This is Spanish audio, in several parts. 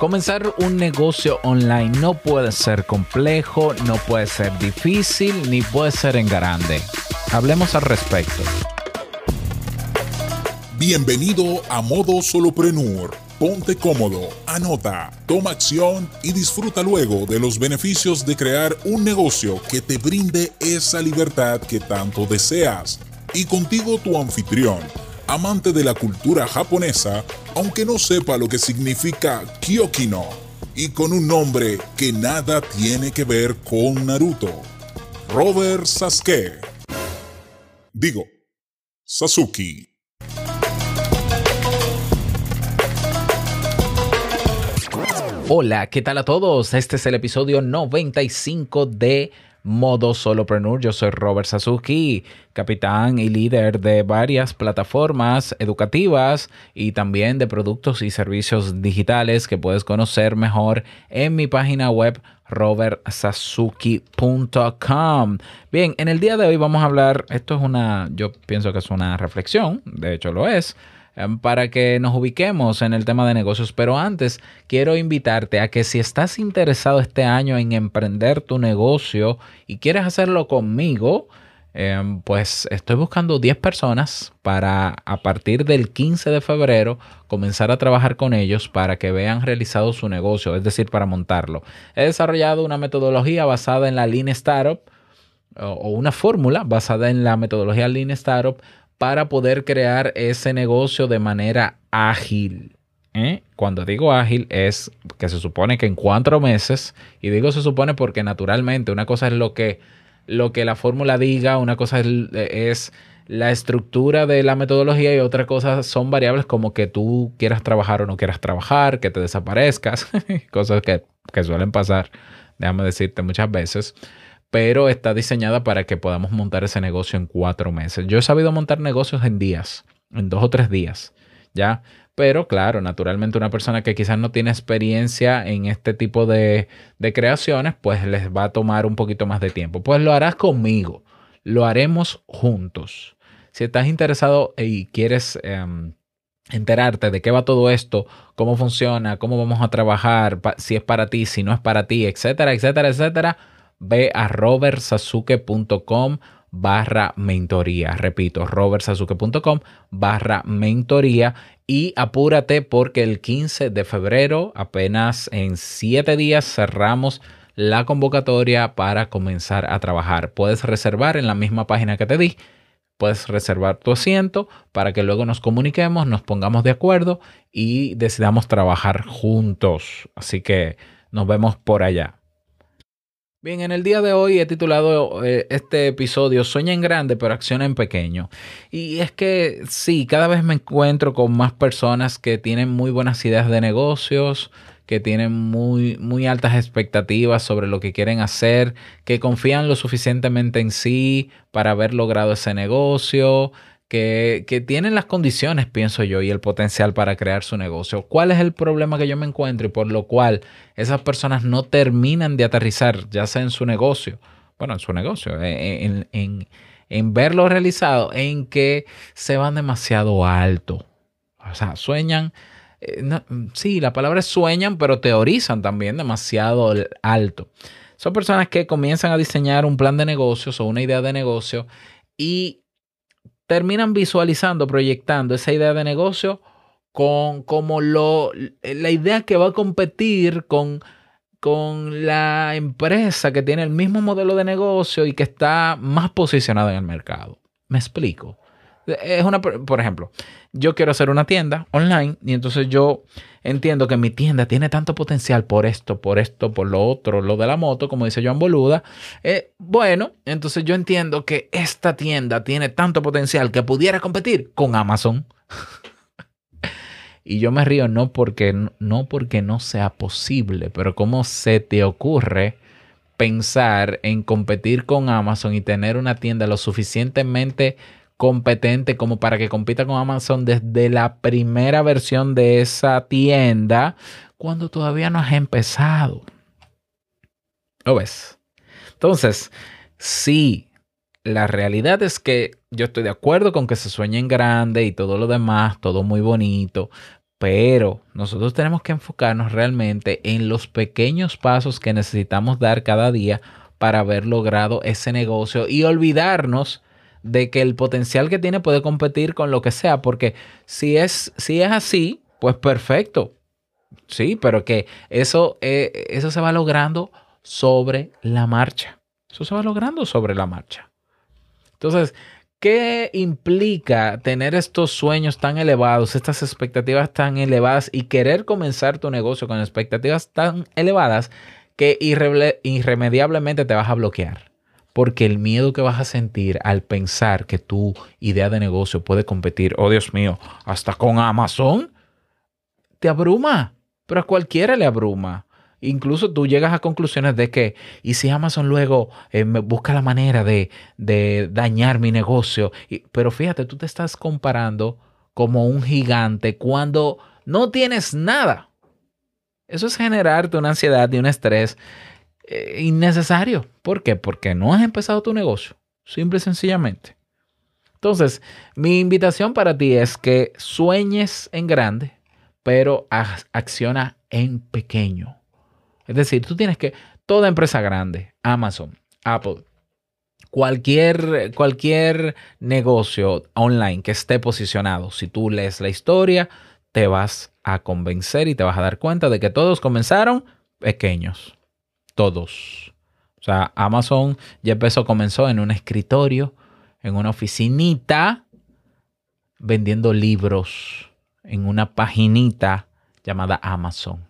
Comenzar un negocio online no puede ser complejo, no puede ser difícil, ni puede ser en grande. Hablemos al respecto. Bienvenido a Modo Soloprenur. Ponte cómodo, anota, toma acción y disfruta luego de los beneficios de crear un negocio que te brinde esa libertad que tanto deseas. Y contigo tu anfitrión amante de la cultura japonesa, aunque no sepa lo que significa Kyokino, y con un nombre que nada tiene que ver con Naruto. Robert Sasuke. Digo, Sasuke. Hola, ¿qué tal a todos? Este es el episodio 95 de Modo Solopreneur. Yo soy Robert Sasuki, capitán y líder de varias plataformas educativas y también de productos y servicios digitales que puedes conocer mejor en mi página web robertsasuki.com. Bien, en el día de hoy vamos a hablar, esto es una, yo pienso que es una reflexión, de hecho lo es para que nos ubiquemos en el tema de negocios. Pero antes, quiero invitarte a que si estás interesado este año en emprender tu negocio y quieres hacerlo conmigo, em, pues estoy buscando 10 personas para a partir del 15 de febrero comenzar a trabajar con ellos para que vean realizado su negocio, es decir, para montarlo. He desarrollado una metodología basada en la Lean Startup o una fórmula basada en la metodología Lean Startup para poder crear ese negocio de manera ágil. ¿eh? Cuando digo ágil es que se supone que en cuatro meses, y digo se supone porque naturalmente una cosa es lo que, lo que la fórmula diga, una cosa es, la estructura de la metodología y otra cosa son variables como que tú quieras trabajar o no quieras trabajar, que te desaparezcas, cosas que, que suelen pasar, déjame decirte muchas veces pero está diseñada para que podamos montar ese negocio en cuatro meses. Yo he sabido montar negocios en días, en dos o tres días, ¿ya? Pero claro, naturalmente una persona que quizás no tiene experiencia en este tipo de, creaciones, pues les va a tomar un poquito más de tiempo. Pues lo harás conmigo, lo haremos juntos. Si estás interesado y quieres... Em, enterarte de qué va todo esto, cómo funciona, cómo vamos a trabajar, si es para ti, si no es para ti, etcétera, etcétera, etcétera, ve a robertsasuke.com barra mentoría. Repito, robertsasuke.com barra mentoría y apúrate porque el 15 de febrero, apenas en 7 días, cerramos la convocatoria para comenzar a trabajar. Puedes reservar en la misma página que te di. Puedes reservar tu asiento para que luego nos comuniquemos, nos pongamos de acuerdo y decidamos trabajar juntos. Así que nos vemos por allá. Bien, en el día de hoy he titulado eh, este episodio Sueña en grande pero acciona en pequeño. Y es que sí, cada vez me encuentro con más personas que tienen muy buenas ideas de negocios, que tienen muy, muy altas expectativas sobre lo que quieren hacer, que confían lo suficientemente en sí para haber logrado ese negocio, que, tienen las condiciones, pienso yo, y el potencial para crear su negocio. ¿Cuál es el problema que yo me encuentro y por lo cual esas personas no terminan de aterrizar, ya sea en su negocio, bueno, en su negocio, en, en, verlo realizado, en que se van demasiado alto? O sea, sueñan, eh, sí, la palabra es sueñan, pero teorizan también demasiado alto. Son personas que comienzan a diseñar un plan de negocios o una idea de negocio y terminan visualizando, proyectando esa idea de negocio con como lo, la idea que va a competir con, con la empresa que tiene el mismo modelo de negocio y que está más posicionada en el mercado. ¿Me explico? Es una, por ejemplo, yo quiero hacer una tienda online y entonces yo entiendo que mi tienda tiene tanto potencial por esto, por esto, por lo otro, lo de la moto, como dice Joan Boluda. Eh, bueno, entonces yo entiendo que esta tienda tiene tanto potencial que pudiera competir con Amazon. y yo me río no porque, no porque no sea posible, pero cómo se te ocurre pensar en competir con Amazon y tener una tienda lo suficientemente competente como para que compita con Amazon desde la primera versión de esa tienda cuando todavía no has empezado. ¿Lo ves? Entonces, sí, la realidad es que yo estoy de acuerdo con que se sueñe en grande y todo lo demás, todo muy bonito, Pero nosotros tenemos que enfocarnos realmente en los pequeños pasos que necesitamos dar cada día para haber logrado ese negocio y olvidarnos de que el potencial que tiene puede competir con lo que sea, porque si es, si es así, pues perfecto. Sí, pero que eso, eh, eso se va logrando sobre la marcha. Eso se va logrando sobre la marcha. Entonces, ¿qué implica tener estos sueños tan elevados, estas expectativas tan elevadas y querer comenzar tu negocio con expectativas tan elevadas que irremediablemente te vas a bloquear? Porque el miedo que vas a sentir al pensar que tu idea de negocio puede competir, oh Dios mío, hasta con Amazon, te abruma. Pero a cualquiera le abruma. Incluso tú llegas a conclusiones de que, ¿y si Amazon luego eh, busca la manera de, dañar mi negocio? pero fíjate, tú te estás comparando como un gigante cuando no tienes nada. Eso es generarte una ansiedad y un estrés eh, innecesario. ¿Por qué? Porque no has empezado tu negocio. Simple y sencillamente. Entonces, mi invitación para ti es que sueñes en grande, pero acciona en pequeño. Es decir, tú tienes que, toda empresa grande, Amazon, Apple, cualquier, cualquier negocio online que esté posicionado, si tú lees la historia, te vas a convencer y te vas a dar cuenta de que todos comenzaron pequeños. Todos. O sea, Amazon ya empezó, comenzó en un escritorio, en una oficinita, vendiendo libros, en una paginita llamada Amazon.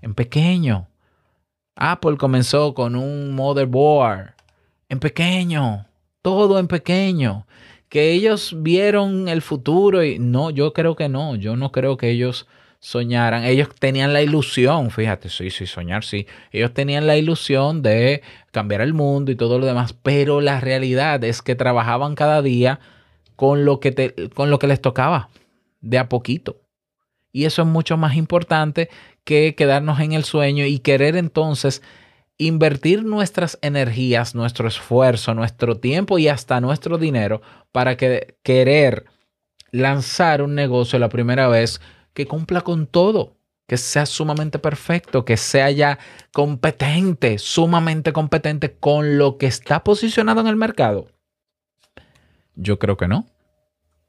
En pequeño. Apple comenzó con un motherboard en pequeño, todo en pequeño. Que ellos vieron el futuro y no, yo creo que no, yo no creo que ellos soñaran. Ellos tenían la ilusión, fíjate, sí, sí, soñar, sí. Ellos tenían la ilusión de cambiar el mundo y todo lo demás, pero la realidad es que trabajaban cada día con lo que, te, con lo que les tocaba, de a poquito. Y eso es mucho más importante que quedarnos en el sueño y querer entonces invertir nuestras energías, nuestro esfuerzo, nuestro tiempo y hasta nuestro dinero para que, querer lanzar un negocio la primera vez que cumpla con todo, que sea sumamente perfecto, que sea ya competente, sumamente competente con lo que está posicionado en el mercado. Yo creo que no.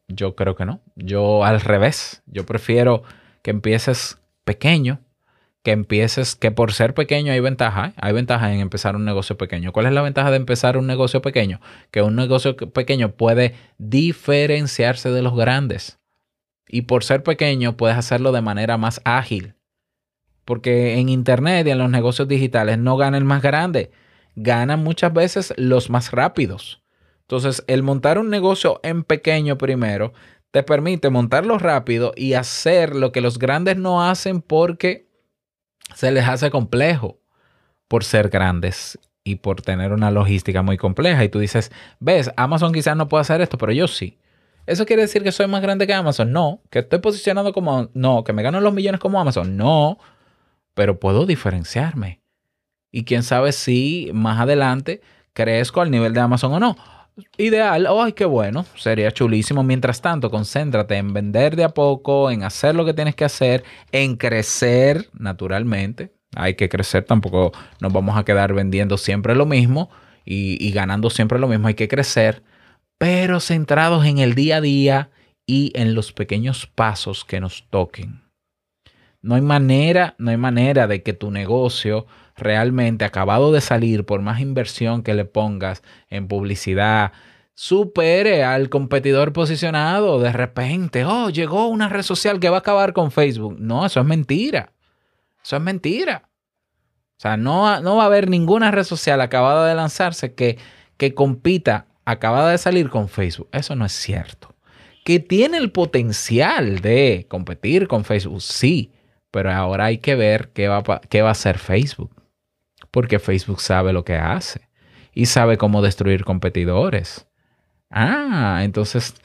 Yo creo que no. Yo al revés. Yo prefiero que empieces pequeño, que empieces, que por ser pequeño hay ventaja, hay ventaja en empezar un negocio pequeño. ¿Cuál es la ventaja de empezar un negocio pequeño? Que un negocio pequeño puede diferenciarse de los grandes. Y por ser pequeño puedes hacerlo de manera más ágil. Porque en Internet y en los negocios digitales no gana el más grande, ganan muchas veces los más rápidos. Entonces, el montar un negocio en pequeño primero te permite montarlo rápido y hacer lo que los grandes no hacen porque se les hace complejo por ser grandes y por tener una logística muy compleja. Y tú dices, ves, Amazon quizás no puede hacer esto, pero yo sí. ¿Eso quiere decir que soy más grande que Amazon? No. ¿Que estoy posicionado como... No. ¿Que me gano los millones como Amazon? No. Pero puedo diferenciarme. Y quién sabe si más adelante crezco al nivel de Amazon o no ideal, ay, qué bueno, sería chulísimo. Mientras tanto, concéntrate en vender de a poco, en hacer lo que tienes que hacer, en crecer naturalmente. Hay que crecer, tampoco nos vamos a quedar vendiendo siempre lo mismo y, y ganando siempre lo mismo. Hay que crecer, pero centrados en el día a día y en los pequeños pasos que nos toquen. No hay manera, no hay manera de que tu negocio realmente acabado de salir, por más inversión que le pongas en publicidad, supere al competidor posicionado de repente. Oh, llegó una red social que va a acabar con Facebook. No, eso es mentira. Eso es mentira. O sea, no, no va a haber ninguna red social acabada de lanzarse que, que compita, acabada de salir con Facebook. Eso no es cierto. Que tiene el potencial de competir con Facebook, sí, pero ahora hay que ver qué va, qué va a hacer Facebook porque Facebook sabe lo que hace y sabe cómo destruir competidores. Ah, entonces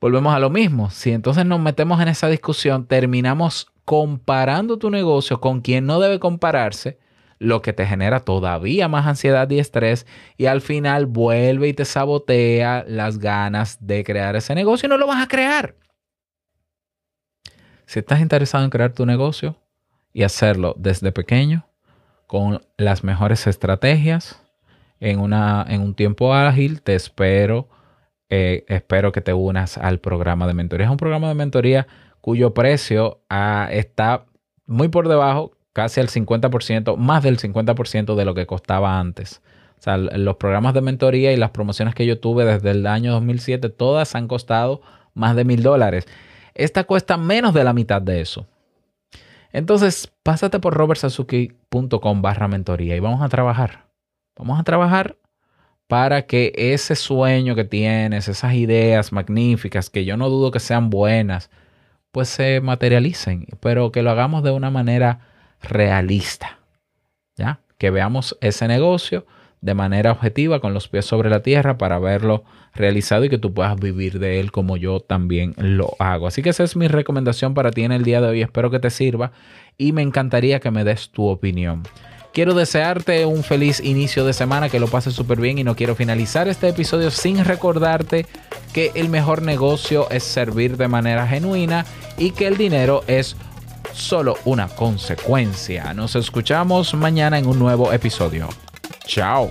volvemos a lo mismo. Si entonces nos metemos en esa discusión, terminamos comparando tu negocio con quien no debe compararse, lo que te genera todavía más ansiedad y estrés y al final vuelve y te sabotea las ganas de crear ese negocio y no lo vas a crear. Si estás interesado en crear tu negocio y hacerlo desde pequeño, con las mejores estrategias, en, una, en un tiempo ágil, te espero. Eh, espero que te unas al programa de mentoría. Es un programa de mentoría cuyo precio ah, está muy por debajo, casi al 50%, más del 50% de lo que costaba antes. O sea, los programas de mentoría y las promociones que yo tuve desde el año 2007, todas han costado más de mil dólares. Esta cuesta menos de la mitad de eso. Entonces, pásate por robertsazuki.com barra mentoría y vamos a trabajar. Vamos a trabajar para que ese sueño que tienes, esas ideas magníficas, que yo no dudo que sean buenas, pues se materialicen, pero que lo hagamos de una manera realista. ¿Ya? Que veamos ese negocio de manera objetiva, con los pies sobre la tierra, para verlo realizado y que tú puedas vivir de él como yo también lo hago. Así que esa es mi recomendación para ti en el día de hoy. Espero que te sirva y me encantaría que me des tu opinión. Quiero desearte un feliz inicio de semana, que lo pases súper bien y no quiero finalizar este episodio sin recordarte que el mejor negocio es servir de manera genuina y que el dinero es solo una consecuencia. Nos escuchamos mañana en un nuevo episodio. Chao.